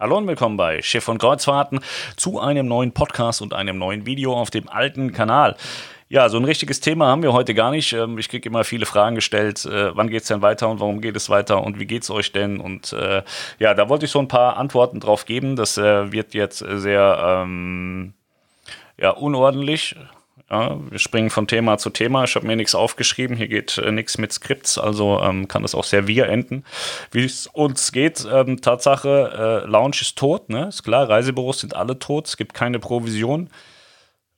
Hallo und willkommen bei Schiff und Kreuzfahrten zu einem neuen Podcast und einem neuen Video auf dem alten Kanal. Ja, so ein richtiges Thema haben wir heute gar nicht. Ähm, ich kriege immer viele Fragen gestellt. Äh, wann geht es denn weiter und warum geht es weiter und wie geht es euch denn? Und äh, ja, da wollte ich so ein paar Antworten drauf geben. Das äh, wird jetzt sehr ähm, ja, unordentlich. Ja, wir springen von Thema zu Thema. Ich habe mir nichts aufgeschrieben. Hier geht äh, nichts mit Skripts, also ähm, kann das auch sehr wir enden. Wie es uns geht, ähm, Tatsache, äh, Lounge ist tot, ne? Ist klar, Reisebüros sind alle tot, es gibt keine Provision.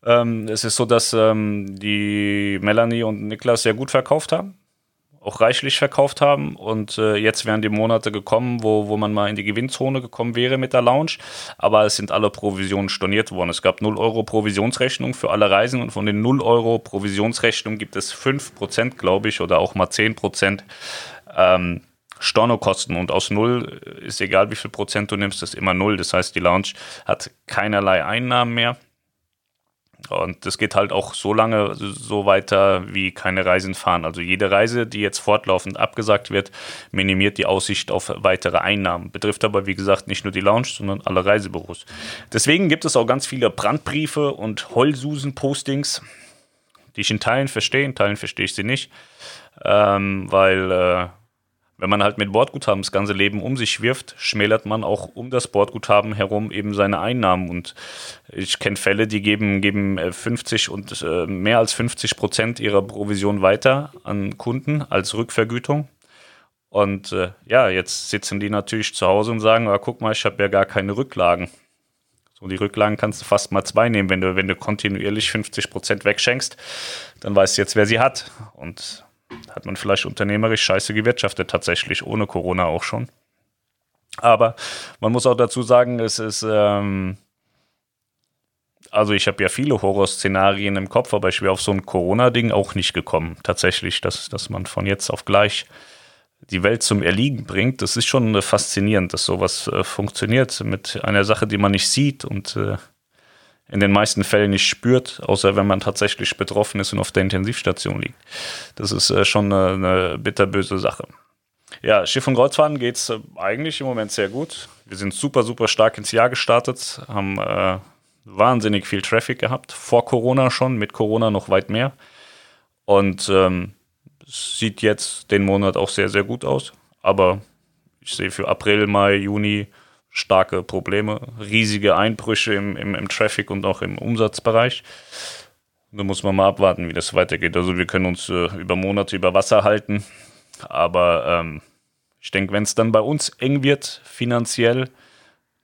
Ähm, es ist so, dass ähm, die Melanie und Niklas sehr gut verkauft haben auch reichlich verkauft haben. Und äh, jetzt wären die Monate gekommen, wo, wo man mal in die Gewinnzone gekommen wäre mit der Lounge. Aber es sind alle Provisionen storniert worden. Es gab 0 Euro Provisionsrechnung für alle Reisen und von den 0 Euro Provisionsrechnung gibt es 5%, glaube ich, oder auch mal 10%. Ähm, Stornokosten und aus null ist egal, wie viel Prozent du nimmst, ist immer null. Das heißt, die Lounge hat keinerlei Einnahmen mehr. Und das geht halt auch so lange so weiter, wie keine Reisen fahren. Also jede Reise, die jetzt fortlaufend abgesagt wird, minimiert die Aussicht auf weitere Einnahmen. Betrifft aber, wie gesagt, nicht nur die Lounge, sondern alle Reisebüros. Deswegen gibt es auch ganz viele Brandbriefe und Heulsusen-Postings, die ich in Teilen verstehe, in Teilen verstehe ich sie nicht, ähm, weil äh, wenn man halt mit Bordguthaben das ganze Leben um sich wirft, schmälert man auch um das Bordguthaben herum eben seine Einnahmen. Und ich kenne Fälle, die geben, geben 50 äh, und äh, mehr als 50 Prozent ihrer Provision weiter an Kunden als Rückvergütung. Und äh, ja, jetzt sitzen die natürlich zu Hause und sagen, ah, guck mal, ich habe ja gar keine Rücklagen. So, die Rücklagen kannst du fast mal zwei nehmen. Wenn du, wenn du kontinuierlich 50 Prozent wegschenkst, dann weißt du jetzt, wer sie hat. Und hat man vielleicht unternehmerisch scheiße gewirtschaftet, tatsächlich, ohne Corona auch schon. Aber man muss auch dazu sagen, es ist, ähm, also ich habe ja viele Horrorszenarien im Kopf, aber ich wäre auf so ein Corona-Ding auch nicht gekommen. Tatsächlich, dass, dass man von jetzt auf gleich die Welt zum Erliegen bringt, das ist schon faszinierend, dass sowas äh, funktioniert mit einer Sache, die man nicht sieht und äh, in den meisten Fällen nicht spürt, außer wenn man tatsächlich betroffen ist und auf der Intensivstation liegt. Das ist äh, schon eine, eine bitterböse Sache. Ja, Schiff- und Kreuzfahrten geht es äh, eigentlich im Moment sehr gut. Wir sind super, super stark ins Jahr gestartet, haben äh, wahnsinnig viel Traffic gehabt, vor Corona schon, mit Corona noch weit mehr. Und ähm, sieht jetzt den Monat auch sehr, sehr gut aus. Aber ich sehe für April, Mai, Juni starke Probleme, riesige Einbrüche im, im, im Traffic und auch im Umsatzbereich. Da muss man mal abwarten, wie das weitergeht. Also wir können uns äh, über Monate über Wasser halten, aber ähm, ich denke, wenn es dann bei uns eng wird finanziell,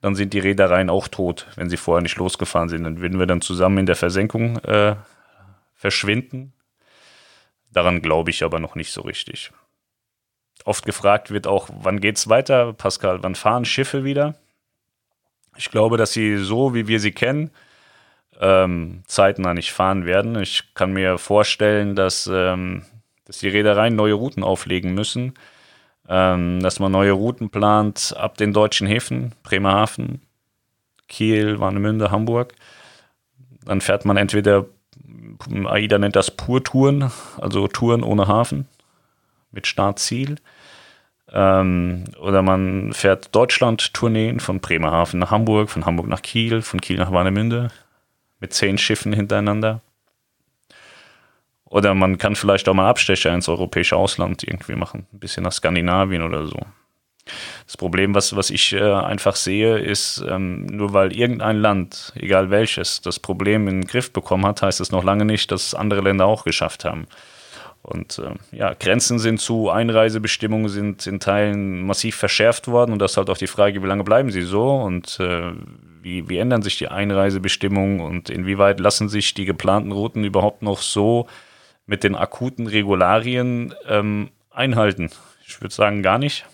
dann sind die Reedereien auch tot, wenn sie vorher nicht losgefahren sind. Dann würden wir dann zusammen in der Versenkung äh, verschwinden. Daran glaube ich aber noch nicht so richtig. Oft gefragt wird auch, wann geht's weiter? Pascal, wann fahren Schiffe wieder? Ich glaube, dass sie so, wie wir sie kennen, ähm, zeitnah nicht fahren werden. Ich kann mir vorstellen, dass, ähm, dass die Reedereien neue Routen auflegen müssen, ähm, dass man neue Routen plant ab den deutschen Häfen, Bremerhaven, Kiel, Warnemünde, Hamburg. Dann fährt man entweder, AIDA nennt das Pur-Touren, also Touren ohne Hafen mit Startziel. Ähm, oder man fährt Deutschland-Tourneen von Bremerhaven nach Hamburg, von Hamburg nach Kiel, von Kiel nach Warnemünde mit zehn Schiffen hintereinander. Oder man kann vielleicht auch mal Abstecher ins europäische Ausland irgendwie machen, ein bisschen nach Skandinavien oder so. Das Problem, was, was ich äh, einfach sehe, ist, ähm, nur weil irgendein Land, egal welches, das Problem in den Griff bekommen hat, heißt es noch lange nicht, dass andere Länder auch geschafft haben. Und äh, ja, Grenzen sind zu, Einreisebestimmungen sind in Teilen massiv verschärft worden und das ist halt auch die Frage, wie lange bleiben sie so und äh, wie, wie ändern sich die Einreisebestimmungen und inwieweit lassen sich die geplanten Routen überhaupt noch so mit den akuten Regularien ähm, einhalten? Ich würde sagen, gar nicht.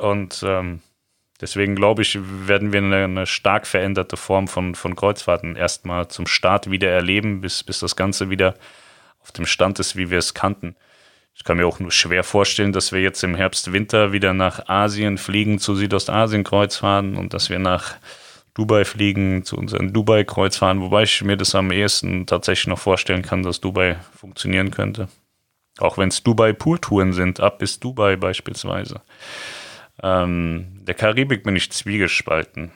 Und ähm, deswegen glaube ich, werden wir eine, eine, stark veränderte Form von, von Kreuzfahrten erstmal zum Start wieder erleben, bis, bis das Ganze wieder auf dem Stand ist, wie wir es kannten. Ich kann mir auch nur schwer vorstellen, dass wir jetzt im Herbst, Winter wieder nach Asien fliegen, zu Südostasien-Kreuzfahrten und dass wir nach Dubai fliegen, zu unseren Dubai-Kreuzfahrten, wobei ich mir das am ehesten tatsächlich noch vorstellen kann, dass Dubai funktionieren könnte. Auch wenn es Dubai-Pooltouren sind, ab bis Dubai beispielsweise. Ähm, der Karibik bin ich zwiegespalten.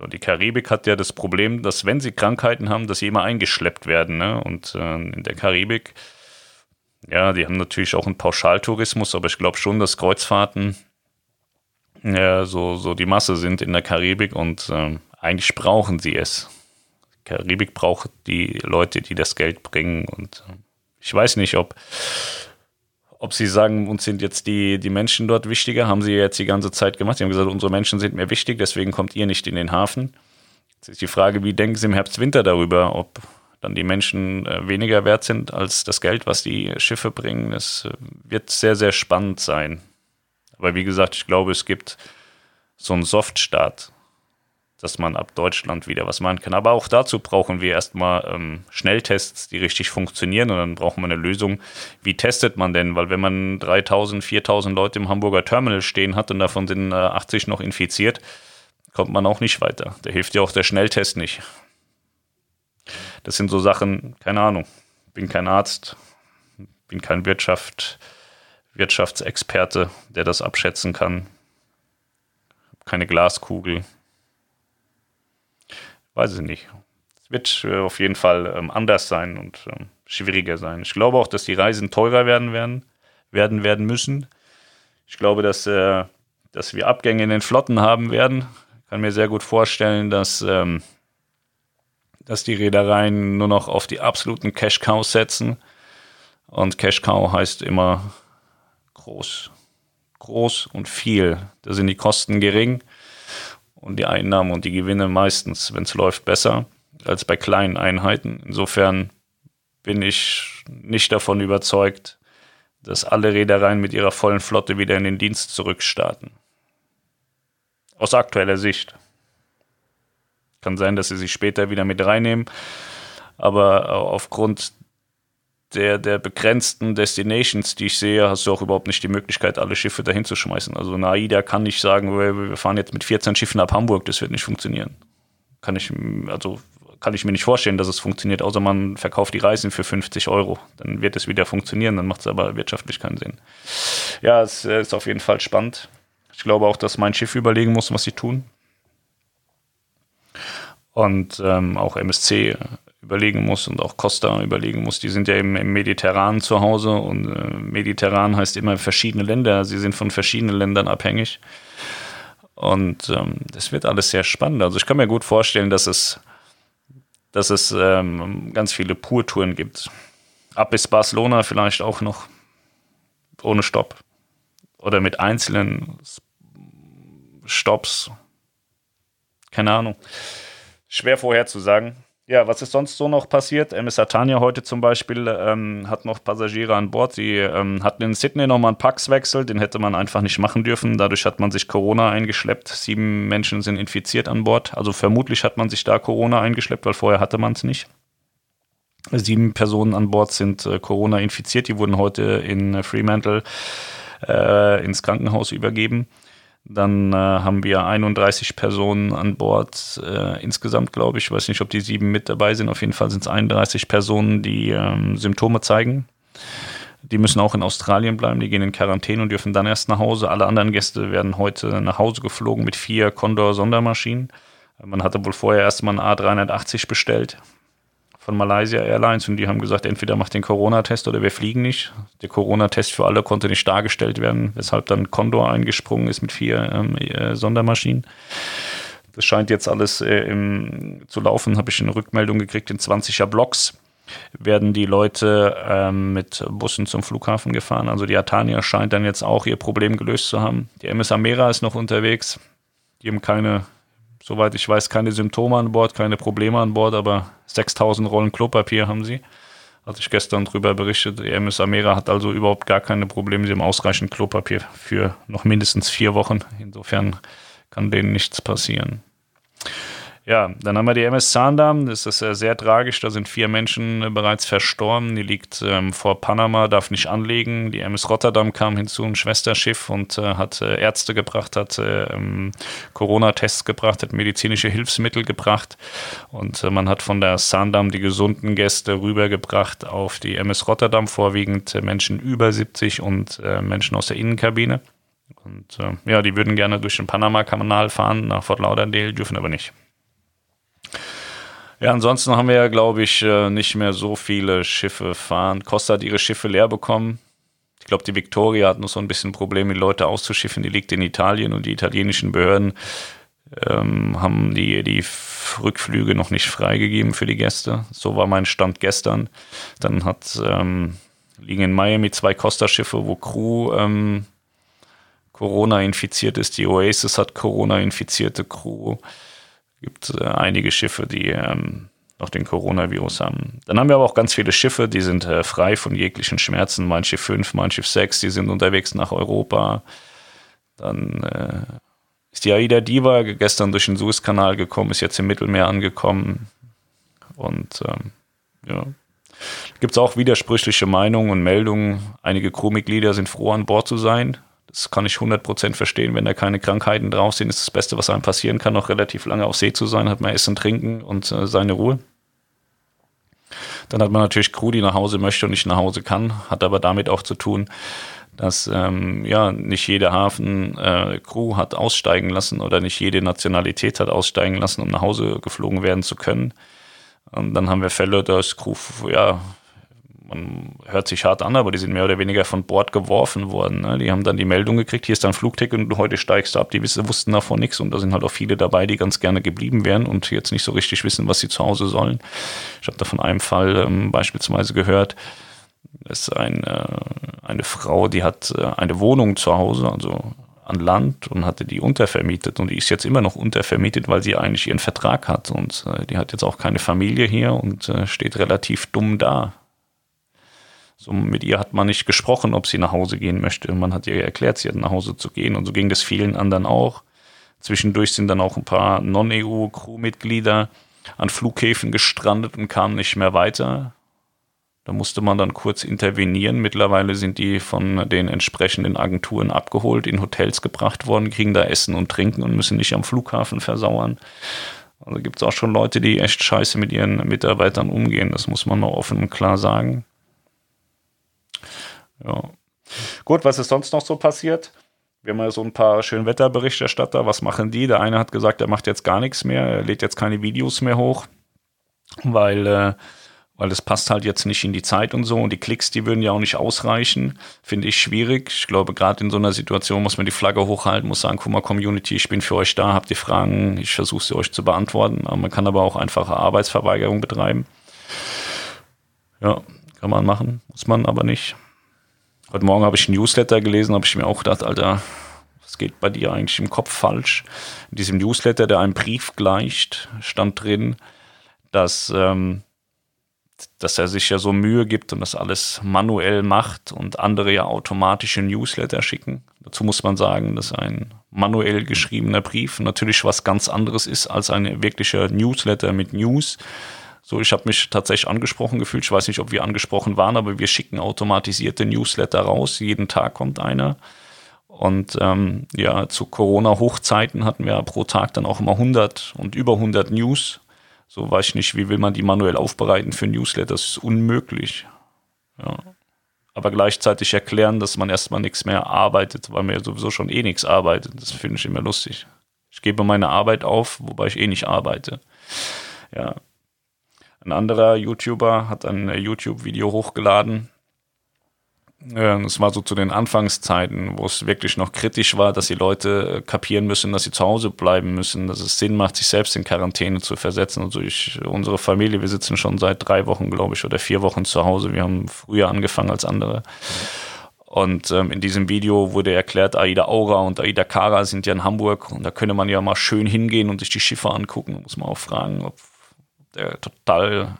So, die Karibik hat ja das Problem, dass wenn sie Krankheiten haben, dass sie immer eingeschleppt werden. Ne? Und äh, in der Karibik, ja, die haben natürlich auch einen Pauschaltourismus, aber ich glaube schon, dass Kreuzfahrten ja, so, so die Masse sind in der Karibik und äh, eigentlich brauchen sie es. Die Karibik braucht die Leute, die das Geld bringen und äh, ich weiß nicht, ob ob sie sagen, uns sind jetzt die, die Menschen dort wichtiger, haben sie jetzt die ganze Zeit gemacht. Sie haben gesagt, unsere Menschen sind mir wichtig, deswegen kommt ihr nicht in den Hafen. Jetzt ist die Frage, wie denken sie im Herbst, Winter darüber, ob dann die Menschen äh, weniger wert sind als das Geld, was die Schiffe bringen. Das äh, wird sehr, sehr spannend sein. Aber wie gesagt, ich glaube, es gibt so einen Softstart dass man ab Deutschland wieder was machen kann. Aber auch dazu brauchen wir erstmal ähm, Schnelltests, die richtig funktionieren und dann brauchen wir eine Lösung. Wie testet man denn? Weil wenn man 3000, 4000 Leute im Hamburger Terminal stehen hat und davon sind äh, 80 noch infiziert, kommt man auch nicht weiter. Da hilft ja auch der Schnelltest nicht. Das sind so Sachen, keine Ahnung. Bin kein Arzt, bin kein Wirtschaft, Wirtschaftsexperte, der das abschätzen kann. Keine Glaskugel weiß ich nicht. Es wird äh, auf jeden Fall ähm, anders sein und ähm, schwieriger sein. Ich glaube auch, dass die Reisen teurer werden werden, werden, werden müssen. Ich glaube, dass, äh, dass wir Abgänge in den Flotten haben werden. Ich kann mir sehr gut vorstellen, dass, ähm, dass die Reedereien nur noch auf die absoluten Cash Cows setzen. Und Cash Cow heißt immer groß. Groß und viel. Da sind die Kosten gering und die Einnahmen und die Gewinne meistens, wenn es läuft, besser als bei kleinen Einheiten. Insofern bin ich nicht davon überzeugt, dass alle Reedereien mit ihrer vollen Flotte wieder in den Dienst zurückstarten. Aus aktueller Sicht. Kann sein, dass sie sich später wieder mit reinnehmen, aber aufgrund der, der begrenzten Destinations, die ich sehe, hast du auch überhaupt nicht die Möglichkeit, alle Schiffe dahin zu schmeißen. Also eine AIDA kann nicht sagen, wir, wir fahren jetzt mit 14 Schiffen ab Hamburg, das wird nicht funktionieren. Kann ich, also kann ich mir nicht vorstellen, dass es funktioniert, außer man verkauft die Reisen für 50 Euro. Dann wird es wieder funktionieren, dann macht es aber wirtschaftlich keinen Sinn. Ja, es ist auf jeden Fall spannend. Ich glaube auch, dass mein Schiff überlegen muss, was sie tun. Und ähm, auch MSC überlegen muss und auch Costa überlegen muss. Die sind ja im, im Mediterran zu Hause und äh, Mediterran heißt immer verschiedene Länder. Sie sind von verschiedenen Ländern abhängig. Und ähm, das wird alles sehr spannend. Also ich kann mir gut vorstellen, dass es, dass es ähm, ganz viele Pur-Touren gibt. Ab bis Barcelona vielleicht auch noch ohne Stopp. Oder mit einzelnen Stops. Keine Ahnung. Schwer vorherzusagen. Ja, was ist sonst so noch passiert? MS Satania heute zum Beispiel ähm, hat noch Passagiere an Bord. Sie ähm, hatten in Sydney nochmal einen Paxwechsel, den hätte man einfach nicht machen dürfen. Dadurch hat man sich Corona eingeschleppt. Sieben Menschen sind infiziert an Bord. Also vermutlich hat man sich da Corona eingeschleppt, weil vorher hatte man es nicht. Sieben Personen an Bord sind äh, Corona infiziert. Die wurden heute in Fremantle äh, ins Krankenhaus übergeben. Dann äh, haben wir 31 Personen an Bord äh, insgesamt, glaube ich. Ich weiß nicht, ob die sieben mit dabei sind. Auf jeden Fall sind es 31 Personen, die ähm, Symptome zeigen. Die müssen auch in Australien bleiben. Die gehen in Quarantäne und dürfen dann erst nach Hause. Alle anderen Gäste werden heute nach Hause geflogen mit vier Condor-Sondermaschinen. Man hatte wohl vorher erstmal einen A380 bestellt von Malaysia Airlines und die haben gesagt, entweder macht den Corona-Test oder wir fliegen nicht. Der Corona-Test für alle konnte nicht dargestellt werden, weshalb dann Condor eingesprungen ist mit vier ähm, äh, Sondermaschinen. Das scheint jetzt alles äh, im, zu laufen, habe ich eine Rückmeldung gekriegt in 20er Blocks werden die Leute ähm, mit Bussen zum Flughafen gefahren. Also die Atania scheint dann jetzt auch ihr Problem gelöst zu haben. Die MS Amera ist noch unterwegs. Die haben keine soweit ich weiß, keine Symptome an Bord, keine Probleme an Bord, aber 6000 Rollen Klopapier haben sie. Hatte ich gestern darüber berichtet. Die MS Amera hat also überhaupt gar keine Probleme. Sie haben ausreichend Klopapier für noch mindestens vier Wochen. Insofern kann denen nichts passieren. Ja, dann haben wir die MS Zaandam. Das ist äh, sehr tragisch. Da sind vier Menschen äh, bereits verstorben. Die liegt ähm, vor Panama, darf nicht anlegen. Die MS Rotterdam kam hinzu, ein Schwesterschiff, und äh, hat äh, Ärzte gebracht, hat äh, ähm, Corona-Tests gebracht, hat medizinische Hilfsmittel gebracht. Und äh, man hat von der Zaandam die gesunden Gäste rübergebracht auf die MS Rotterdam, vorwiegend Menschen über 70 und Menschen aus der Innenkabine Und ja, die würden gerne durch den Panama-Kanal fahren nach Fort Lauderdale, dürfen aber nicht. Ja, ansonsten haben wir ja, glaube ich, äh, nicht mehr so viele Schiffe fahren. Costa hat ihre Schiffe leer bekommen. Ich glaube, die Victoria hat noch so ein bisschen Probleme, die Leute auszuschiffen. Die liegt in Italien und die italienischen Behörden ähm, haben die, die Rückflüge noch nicht freigegeben für die Gäste. So war mein Stand gestern. Dann hat, ähm, liegen in Miami zwei Costa-Schiffe, wo Crew ähm, Corona infiziert ist. Die Oasis hat Corona-infizierte Crew gibt äh, einige Schiffe, die ähm, noch den Coronavirus haben. Dann haben wir aber auch ganz viele Schiffe, die sind äh, frei von jeglichen Schmerzen. Mein Schiff 5, mein Schiff 6, die sind unterwegs nach Europa. Dann äh, ist die Aida Diva gestern durch den Suezkanal gekommen, ist jetzt im Mittelmeer angekommen. Und ähm, ja, gibt es auch widersprüchliche Meinungen und Meldungen. Einige Crewmitglieder sind froh, an Bord zu sein. Das kann ich 100% verstehen. Wenn da keine Krankheiten drauf sind, ist das Beste, was einem passieren kann, noch relativ lange auf See zu sein, hat man Essen, Trinken und äh, seine Ruhe. Dann hat man natürlich Crew, die nach Hause möchte und nicht nach Hause kann, hat aber damit auch zu tun, dass ähm, ja nicht jeder Hafen äh, Crew hat aussteigen lassen oder nicht jede Nationalität hat aussteigen lassen, um nach Hause geflogen werden zu können. Und dann haben wir Fälle, dass Crew ja man hört sich hart an, aber die sind mehr oder weniger von Bord geworfen worden. Ne? Die haben dann die Meldung gekriegt, hier ist dein Flugticket und heute steigst du ab. Die wussten davon nichts und da sind halt auch viele dabei, die ganz gerne geblieben wären und jetzt nicht so richtig wissen, was sie zu Hause sollen. Ich habe da von einem Fall ähm, beispielsweise gehört, es ist ein, äh, eine Frau, die hat äh, eine Wohnung zu Hause, also an Land und hatte die untervermietet und die ist jetzt immer noch untervermietet, weil sie eigentlich ihren Vertrag hat und äh, die hat jetzt auch keine Familie hier und äh, steht relativ dumm da. So, mit ihr hat man nicht gesprochen, ob sie nach Hause gehen möchte. Man hat ihr erklärt, sie hat nach Hause zu gehen. Und so ging das vielen anderen auch. Zwischendurch sind dann auch ein paar Non-EU-Crewmitglieder an Flughäfen gestrandet und kamen nicht mehr weiter. Da musste man dann kurz intervenieren. Mittlerweile sind die von den entsprechenden Agenturen abgeholt, in Hotels gebracht worden, kriegen da Essen und Trinken und müssen nicht am Flughafen versauern. Also gibt es auch schon Leute, die echt scheiße mit ihren Mitarbeitern umgehen. Das muss man mal offen und klar sagen. Ja. Gut, was ist sonst noch so passiert? Wir haben ja so ein paar Schönwetterberichterstatter. Was machen die? Der eine hat gesagt, er macht jetzt gar nichts mehr, er lädt jetzt keine Videos mehr hoch, weil, äh, weil das passt halt jetzt nicht in die Zeit und so. Und die Klicks, die würden ja auch nicht ausreichen. Finde ich schwierig. Ich glaube, gerade in so einer Situation muss man die Flagge hochhalten, muss sagen, guck mal, Community, ich bin für euch da, habt ihr Fragen, ich versuche sie euch zu beantworten. Aber man kann aber auch einfache Arbeitsverweigerung betreiben. Ja, kann man machen, muss man aber nicht. Heute Morgen habe ich ein Newsletter gelesen, habe ich mir auch gedacht, Alter, was geht bei dir eigentlich im Kopf falsch? In diesem Newsletter, der einem Brief gleicht, stand drin, dass, ähm, dass er sich ja so Mühe gibt und das alles manuell macht und andere ja automatische Newsletter schicken. Dazu muss man sagen, dass ein manuell geschriebener Brief natürlich was ganz anderes ist als ein wirklicher Newsletter mit News. So, ich habe mich tatsächlich angesprochen gefühlt. Ich weiß nicht, ob wir angesprochen waren, aber wir schicken automatisierte Newsletter raus. Jeden Tag kommt einer. Und ähm, ja, zu Corona-Hochzeiten hatten wir pro Tag dann auch immer 100 und über 100 News. So weiß ich nicht, wie will man die manuell aufbereiten für Newsletter? Das ist unmöglich. Ja. Aber gleichzeitig erklären, dass man erstmal nichts mehr arbeitet, weil man ja sowieso schon eh nichts arbeitet. Das finde ich immer lustig. Ich gebe meine Arbeit auf, wobei ich eh nicht arbeite. Ja, ein anderer YouTuber hat ein äh, YouTube-Video hochgeladen. Es war so zu den Anfangszeiten, wo es wirklich noch kritisch war, dass die Leute äh, kapieren müssen, dass sie zu Hause bleiben müssen, dass es Sinn macht, sich selbst in Quarantäne zu versetzen. Also ich, unsere Familie, wir sitzen schon seit drei Wochen, glaube ich, oder vier Wochen zu Hause. Wir haben früher angefangen als andere. Und ähm, in diesem Video wurde erklärt, Aida Aura und Aida Kara sind ja in Hamburg und da könnte man ja mal schön hingehen und sich die Schiffe angucken. Muss man auch fragen, ob der total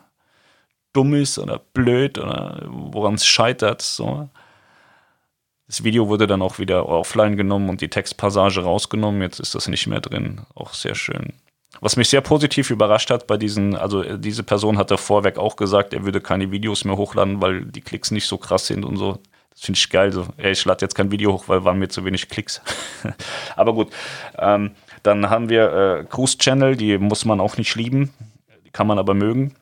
dumm ist oder blöd oder woran es scheitert. So. Das Video wurde dann auch wieder offline genommen und die Textpassage rausgenommen. Jetzt ist das nicht mehr drin. Auch sehr schön. Was mich sehr positiv überrascht hat bei diesen, also äh, diese Person hatte vorweg auch gesagt, er würde keine Videos mehr hochladen, weil die Klicks nicht so krass sind und so. Das finde ich geil. So, ey, ich lade jetzt kein Video hoch, weil waren mir zu wenig Klicks. Aber gut. Ähm, dann haben wir äh, Cruise Channel, die muss man auch nicht lieben kann man aber mögen.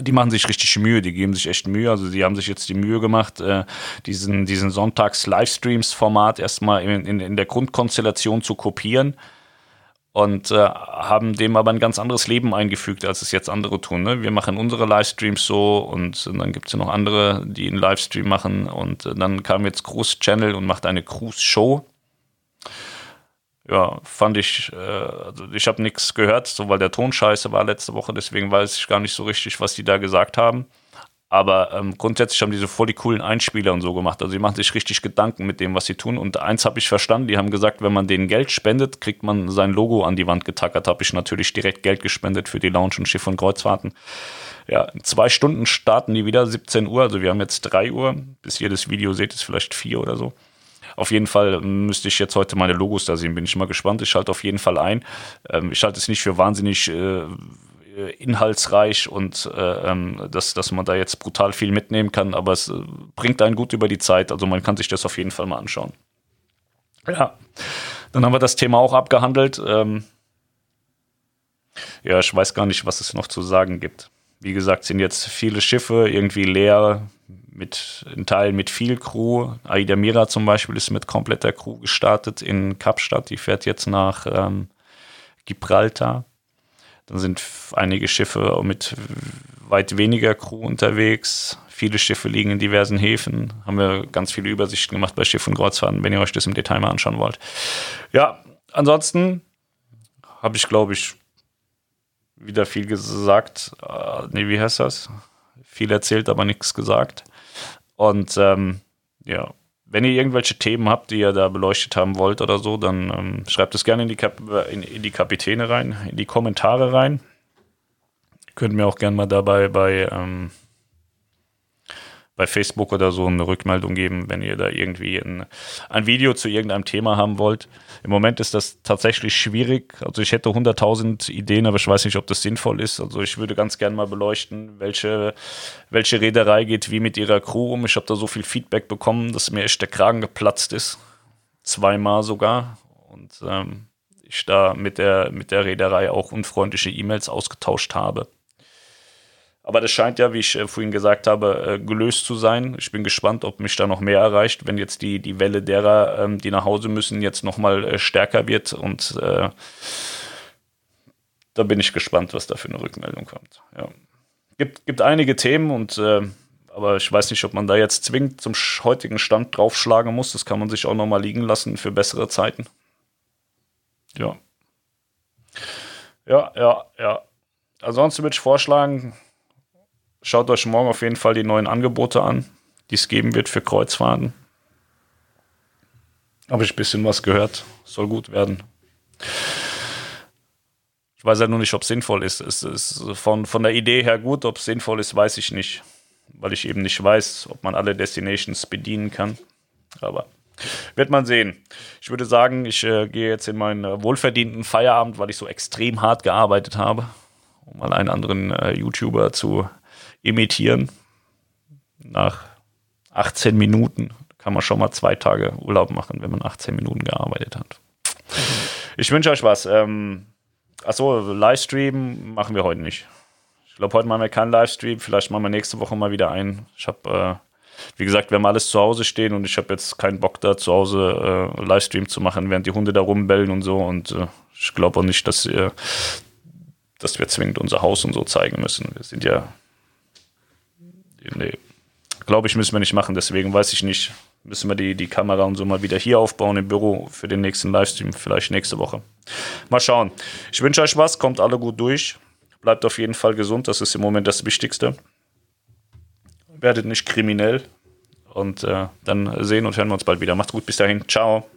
die machen sich richtig Mühe, die geben sich echt Mühe. Also sie haben sich jetzt die Mühe gemacht, äh, diesen, diesen Sonntags-Livestreams-Format erstmal in, in, in der Grundkonstellation zu kopieren und äh, haben dem aber ein ganz anderes Leben eingefügt, als es jetzt andere tun. Ne? Wir machen unsere Livestreams so und, und dann gibt es ja noch andere, die einen Livestream machen und äh, dann kam jetzt Cruise Channel und macht eine Cruise Show ja, fand ich, äh, also ich habe nichts gehört, so weil der Ton scheiße war letzte Woche, deswegen weiß ich gar nicht so richtig, was die da gesagt haben. Aber ähm, grundsätzlich haben die so voll die coolen Einspieler und so gemacht. Also die machen sich richtig Gedanken mit dem, was sie tun. Und eins habe ich verstanden, die haben gesagt, wenn man denen Geld spendet, kriegt man sein Logo an die Wand getackert. Habe ich natürlich direkt Geld gespendet für die Lounge und Schiff und Kreuzfahrten. Ja, in zwei Stunden starten die wieder, 17 Uhr. Also wir haben jetzt 3 Uhr. Bis ihr das Video seht, ist vielleicht 4 oder so. Auf jeden Fall müsste ich jetzt heute meine Logos da sehen. Bin ich mal gespannt. Ich schalte auf jeden Fall ein. Ähm, ich schalte es nicht für wahnsinnig äh, inhaltsreich und äh, ähm, dass, dass man da jetzt brutal viel mitnehmen kann, aber es äh, bringt einen gut über die Zeit. Also man kann sich das auf jeden Fall mal anschauen. Ja, dann haben wir das Thema auch abgehandelt. Ähm, ja, ich weiß gar nicht, was es noch zu sagen gibt. Wie gesagt, sind jetzt viele Schiffe irgendwie leer mit in Teilen mit viel Crew. Aida Mira zum Beispiel ist mit kompletter Crew gestartet in Kapstadt. Die fährt jetzt nach ähm, Gibraltar. Dann sind einige Schiffe mit weit weniger Crew unterwegs. Viele Schiffe liegen in diversen Häfen. Haben wir ganz viele Übersichten gemacht bei Schiff und Kreuzfahrten, wenn ihr euch das im Detail mal anschauen wollt. Ja, ansonsten habe ich, glaube ich, wieder viel gesagt. Äh, nee, wie heißt das? Viel erzählt, aber nichts gesagt. Und ähm, ja, wenn ihr irgendwelche Themen habt, die ihr da beleuchtet haben wollt oder so, dann ähm, schreibt es gerne in die, Kap in, in, die Kapitäne rein, in die Kommentare rein. Könnt mir auch gerne mal dabei bei ähm, bei Facebook oder so eine Rückmeldung geben, wenn ihr da irgendwie ein, ein Video zu irgendeinem Thema haben wollt. Im Moment ist das tatsächlich schwierig. Also ich hätte 100.000 Ideen, aber ich weiß nicht, ob das sinnvoll ist. Also ich würde ganz gerne mal beleuchten, welche, welche Reederei geht wie mit ihrer Crew um. Ich habe da so viel Feedback bekommen, dass mir echt der Kragen geplatzt ist. Zweimal sogar. Und ähm, ich da mit der, mit der Reederei auch unfreundliche E-Mails ausgetauscht habe. Aber das scheint ja, wie ich äh, vorhin gesagt habe, äh, gelöst zu sein. Ich bin gespannt, ob mich da noch mehr erreicht, wenn jetzt die, die Welle derer, ähm, die nach Hause müssen, jetzt nochmal äh, stärker wird. Und äh, da bin ich gespannt, was da für eine Rückmeldung kommt. Ja. Gibt, gibt einige Themen und äh, aber ich weiß nicht, ob man da jetzt zwingend zum heutigen Stand draufschlagen muss. Das kann man sich auch nochmal liegen lassen für bessere Zeiten. Ja. Ja, ja, ja. Ansonsten würde ich vorschlagen, Schaut euch morgen auf jeden Fall die neuen Angebote an, die es geben wird für Kreuzfahrten. Habe ich ein bisschen was gehört. Soll gut werden. Ich weiß ja nur nicht, ob es sinnvoll ist. Es ist von, von der Idee her gut, ob es sinnvoll ist, weiß ich nicht. Weil ich eben nicht weiß, ob man alle Destinations bedienen kann. Aber wird man sehen. Ich würde sagen, ich äh, gehe jetzt in meinen äh, wohlverdienten Feierabend, weil ich so extrem hart gearbeitet habe, um mal einen anderen äh, YouTuber zu imitieren. Nach 18 Minuten kann man schon mal zwei Tage Urlaub machen, wenn man 18 Minuten gearbeitet hat. Ich wünsche euch was. Ähm, achso, Livestream machen wir heute nicht. Ich glaube, heute machen wir keinen Livestream. Vielleicht machen wir nächste Woche mal wieder einen. Ich habe, äh, wie gesagt, wir haben alles zu Hause stehen und ich habe jetzt keinen Bock da zu Hause äh, Livestream zu machen, während die Hunde da rumbellen und so. Und äh, ich glaube auch nicht, dass, äh, dass wir zwingend unser Haus und so zeigen müssen. Wir sind ja nee, glaube ich, müssen wir nicht machen. Deswegen weiß ich nicht, müssen wir die, die Kamera und so mal wieder hier aufbauen im Büro für den nächsten Livestream, vielleicht nächste Woche. Mal schauen. Ich wünsche euch was, kommt alle gut durch. Bleibt auf jeden Fall gesund, das ist im Moment das Wichtigste. Werdet nicht kriminell und äh, dann sehen und hören wir uns bald wieder. Macht's gut, bis dahin. Ciao.